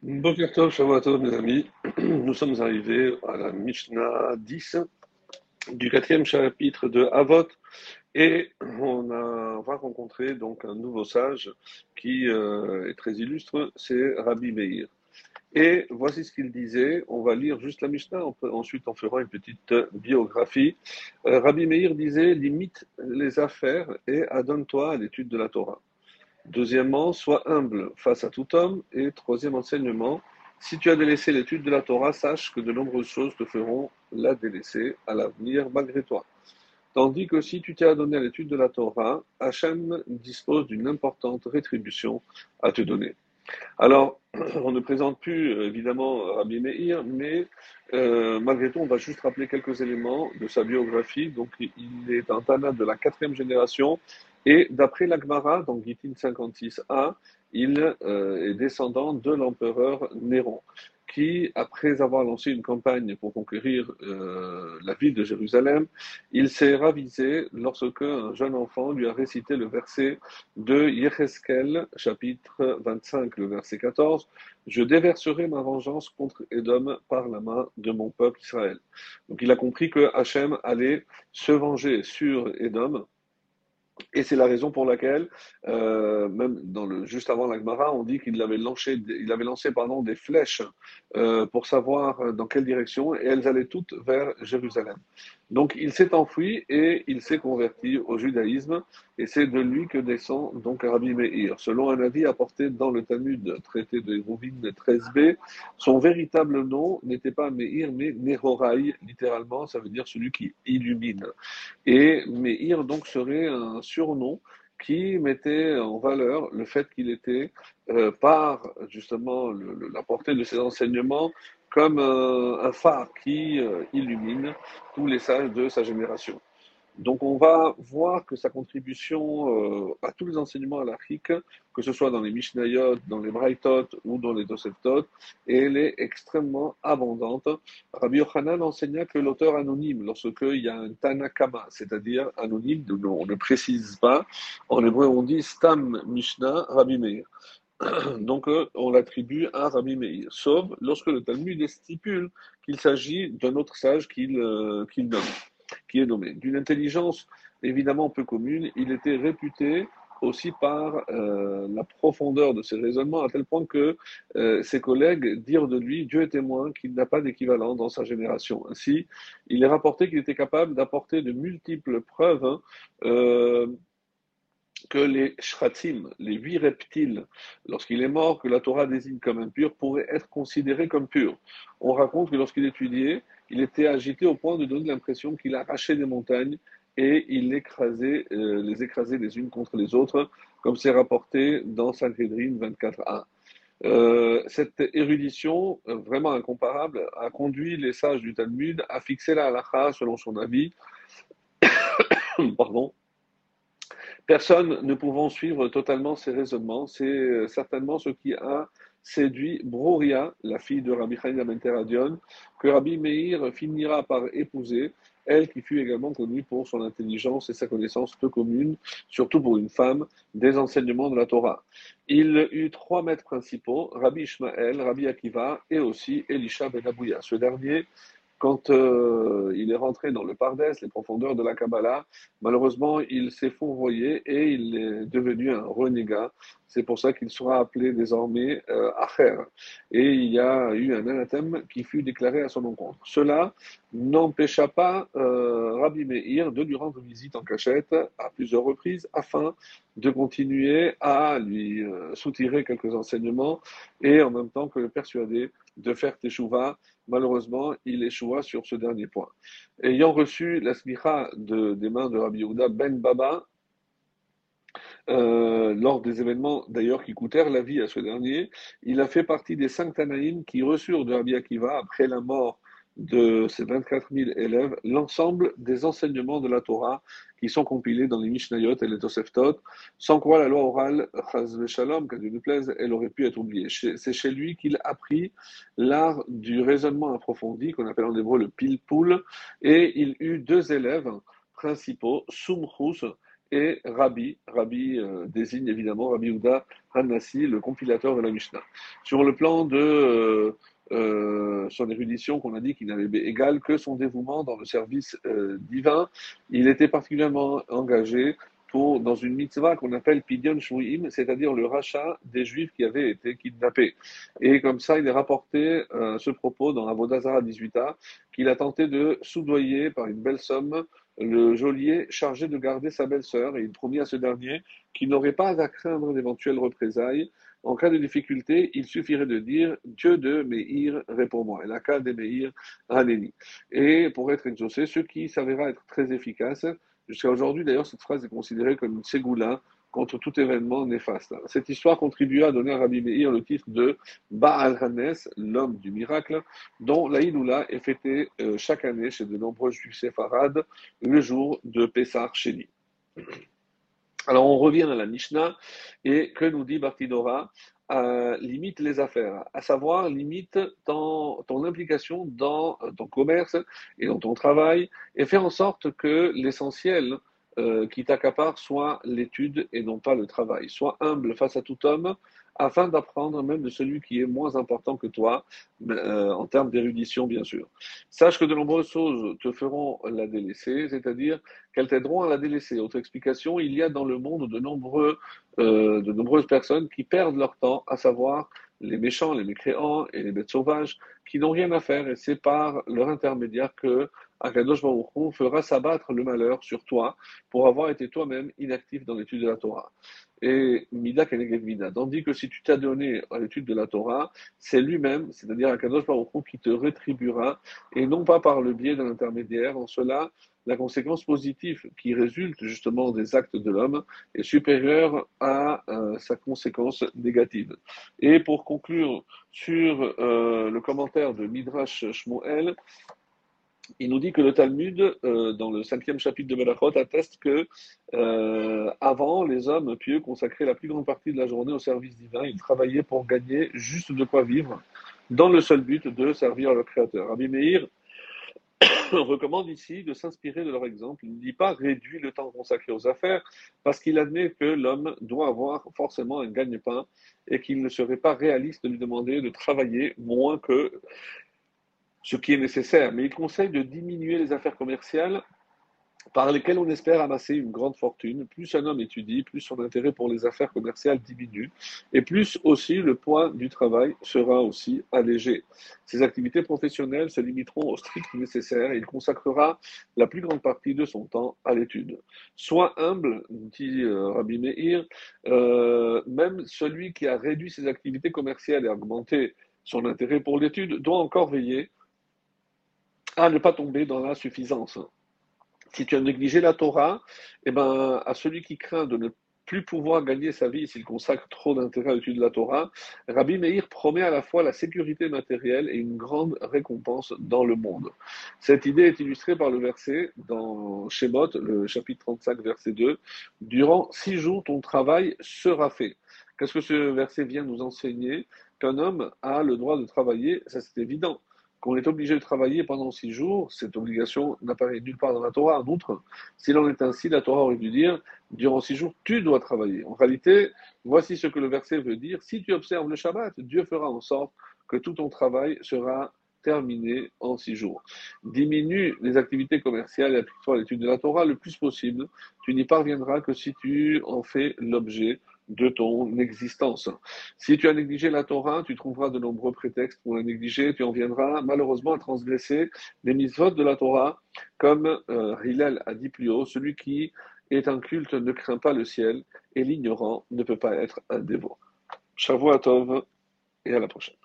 Boker Tov, Shavua mes amis. Nous sommes arrivés à la Mishnah 10 du quatrième chapitre de Avot et on va rencontrer donc un nouveau sage qui euh, est très illustre, c'est Rabbi Meir. Et voici ce qu'il disait. On va lire juste la Mishnah, ensuite on fera une petite biographie. Euh, Rabbi Meir disait limite les affaires et adonne-toi à l'étude de la Torah. Deuxièmement, sois humble face à tout homme. Et troisième enseignement, si tu as délaissé l'étude de la Torah, sache que de nombreuses choses te feront la délaisser à l'avenir malgré toi. Tandis que si tu t'es adonné à l'étude de la Torah, Hachem dispose d'une importante rétribution à te donner. Alors, on ne présente plus évidemment Rabbi Meir, mais euh, malgré tout, on va juste rappeler quelques éléments de sa biographie. Donc, il est un Tana de la quatrième génération et d'après l'Agmara, dans Gitin 56a, il euh, est descendant de l'empereur Néron, qui, après avoir lancé une campagne pour conquérir euh, la ville de Jérusalem, il s'est ravisé lorsque un jeune enfant lui a récité le verset de Yecheskel, chapitre 25, le verset 14, Je déverserai ma vengeance contre Édom par la main de mon peuple Israël. Donc il a compris que Hachem allait se venger sur Édom et c'est la raison pour laquelle, euh, même dans le, juste avant l'Agmara, on dit qu'il avait lancé, il avait lancé pardon, des flèches euh, pour savoir dans quelle direction, et elles allaient toutes vers Jérusalem. Donc il s'est enfui et il s'est converti au judaïsme, et c'est de lui que descend donc Rabbi Meir. Selon un avis apporté dans le Talmud, traité de Hérouvin 13b, son véritable nom n'était pas Meir, mais Nehorai, littéralement, ça veut dire celui qui illumine. Et Meir donc serait un surnom qui mettait en valeur le fait qu'il était, euh, par justement la portée de ses enseignements, comme un, phare qui euh, illumine tous les sages de sa génération. Donc on va voir que sa contribution euh, à tous les enseignements halachiques, que ce soit dans les Mishnayot, dans les Braithot ou dans les Toseftot, elle est extrêmement abondante. Rabbi Yochanan enseigna que l'auteur anonyme, lorsqu'il y a un Tanakama, c'est-à-dire anonyme, on ne précise pas, en hébreu on dit Stam Mishnah Rabbi Meir. Donc, euh, on l'attribue à Rabbi Meir, sauf lorsque le Talmud stipule qu'il s'agit d'un autre sage qu'il euh, nomme, qui est nommé. D'une intelligence évidemment peu commune, il était réputé aussi par euh, la profondeur de ses raisonnements, à tel point que ses collègues dirent de lui, Dieu est témoin, qu'il n'a pas d'équivalent dans sa génération. Ainsi, il est rapporté qu'il était capable d'apporter de multiples preuves hein, que les shratim, les huit reptiles, lorsqu'il est mort, que la Torah désigne comme impur, pourraient être considérés comme purs. On raconte que lorsqu'il étudiait, il était agité au point de donner l'impression qu'il arrachait des montagnes et il écrasait, euh, les écrasait les unes contre les autres, comme c'est rapporté dans Sanhedrin 24a. Euh, cette érudition, vraiment incomparable, a conduit les sages du Talmud à fixer la halakha selon son avis, pardon, Personne ne pouvant suivre totalement ses raisonnements, c'est euh, certainement ce qui a séduit Broria, la fille de Rabbi Chaim Menteradion, que Rabbi Meir finira par épouser, elle qui fut également connue pour son intelligence et sa connaissance peu commune, surtout pour une femme, des enseignements de la Torah. Il eut trois maîtres principaux, Rabbi Ishmael, Rabbi Akiva et aussi Elisha Ben Abouya. Ce dernier quand euh, il est rentré dans le Pardes, les profondeurs de la Kabbalah, malheureusement, il s'est fourvoyé et il est devenu un renégat. C'est pour ça qu'il sera appelé désormais euh, Acher. Et il y a eu un anathème qui fut déclaré à son encontre. Cela n'empêcha pas euh, Rabbi Meir de lui rendre visite en cachette à plusieurs reprises afin de continuer à lui euh, soutirer quelques enseignements et en même temps que le persuader de faire teshuva. Malheureusement, il échoua sur ce dernier point. Ayant reçu la smicha de, des mains de Rabbi Yehuda ben Baba, euh, lors des événements d'ailleurs qui coûtèrent la vie à ce dernier, il a fait partie des cinq Tanaïm qui reçurent de Rabbi Akiva, après la mort de ces 24 000 élèves, l'ensemble des enseignements de la Torah qui sont compilés dans les Mishnayot et les Toseftot, sans quoi la loi orale, Shalom, qu'à Dieu nous plaise, elle aurait pu être oubliée. C'est chez lui qu'il apprit l'art du raisonnement approfondi, qu'on appelle en hébreu le pilpoul, et il eut deux élèves principaux, Sumchus et Rabbi. Rabbi euh, désigne évidemment Rabbi Ouda Hanassi, le compilateur de la Mishnah. Sur le plan de euh, euh, son érudition, qu'on a dit qu'il n'avait égal que son dévouement dans le service divin, il était particulièrement engagé pour, dans une mitzvah qu'on appelle Pidyon Shmuim, c'est-à-dire le rachat des juifs qui avaient été kidnappés. Et comme ça, il est rapporté ce propos dans Avodazara 18a, qu'il a tenté de soudoyer par une belle somme le geôlier chargé de garder sa belle-sœur et il promit à ce dernier qu'il n'aurait pas à craindre d'éventuelles représailles. En cas de difficulté, il suffirait de dire Dieu de Meir, réponds-moi. Et la cas de Meir, Hanéni. Et pour être exaucé, ce qui s'avéra être très efficace, jusqu'à aujourd'hui d'ailleurs, cette phrase est considérée comme une ségoula contre tout événement néfaste. Cette histoire contribua à donner à Rabbi Meir le titre de Baal Hanes, l'homme du miracle, dont la est fêtée euh, chaque année chez de nombreux juifs séfarades le jour de Pessah Sheni. Alors on revient à la Mishnah et que nous dit Bartidora euh, limite les affaires, à savoir limite ton, ton implication dans ton commerce et dans ton travail et faire en sorte que l'essentiel euh, qui t'accapare soit l'étude et non pas le travail. Sois humble face à tout homme afin d'apprendre même de celui qui est moins important que toi, euh, en termes d'érudition bien sûr. Sache que de nombreuses choses te feront la délaisser, c'est-à-dire qu'elles t'aideront à la délaisser. Autre explication, il y a dans le monde de, nombreux, euh, de nombreuses personnes qui perdent leur temps, à savoir les méchants, les mécréants et les bêtes sauvages, qui n'ont rien à faire, et c'est par leur intermédiaire que Akadosh Baruch fera s'abattre le malheur sur toi pour avoir été toi-même inactif dans l'étude de la Torah. Et Mida Keneged Mida. Tandis que si tu t'as donné à l'étude de la Torah, c'est lui-même, c'est-à-dire Akadosh Baruch qui te rétribuera, et non pas par le biais d'un intermédiaire. En cela, la conséquence positive qui résulte justement des actes de l'homme est supérieure à euh, sa conséquence négative. Et pour conclure sur euh, le commentaire de Midrash Shmuel, il nous dit que le Talmud, euh, dans le cinquième chapitre de Melachot, atteste que euh, avant, les hommes pieux consacraient la plus grande partie de la journée au service divin. Ils travaillaient pour gagner juste de quoi vivre, dans le seul but de servir leur Créateur. Rabbi Meir recommande ici de s'inspirer de leur exemple. Il ne dit pas réduit le temps consacré aux affaires, parce qu'il admet que l'homme doit avoir forcément un gagne-pain et qu'il ne serait pas réaliste de lui demander de travailler moins que ce qui est nécessaire, mais il conseille de diminuer les affaires commerciales par lesquelles on espère amasser une grande fortune. Plus un homme étudie, plus son intérêt pour les affaires commerciales diminue, et plus aussi le poids du travail sera aussi allégé. Ses activités professionnelles se limiteront au strict nécessaire et il consacrera la plus grande partie de son temps à l'étude. Sois humble, dit euh, Rabbi Meir, euh, même celui qui a réduit ses activités commerciales et augmenté son intérêt pour l'étude doit encore veiller à ne pas tomber dans l'insuffisance. Si tu as négligé la Torah, eh ben, à celui qui craint de ne plus pouvoir gagner sa vie s'il consacre trop d'intérêt à l'étude de la Torah, Rabbi Meir promet à la fois la sécurité matérielle et une grande récompense dans le monde. Cette idée est illustrée par le verset dans Shemot, le chapitre 35, verset 2. Durant six jours, ton travail sera fait. Qu'est-ce que ce verset vient nous enseigner? Qu'un homme a le droit de travailler, ça c'est évident qu'on est obligé de travailler pendant six jours, cette obligation n'apparaît nulle part dans la Torah. En outre, s'il en est ainsi, la Torah aurait dû dire, durant six jours, tu dois travailler. En réalité, voici ce que le verset veut dire. Si tu observes le Shabbat, Dieu fera en sorte que tout ton travail sera terminé en six jours. Diminue les activités commerciales et applique-toi à l'étude de la Torah le plus possible. Tu n'y parviendras que si tu en fais l'objet de ton existence. Si tu as négligé la Torah, tu trouveras de nombreux prétextes pour la négliger, tu en viendras malheureusement à transgresser les mitzvot de la Torah, comme euh, a dit plus haut, celui qui est un culte ne craint pas le ciel, et l'ignorant ne peut pas être un dévot. Tov et à la prochaine.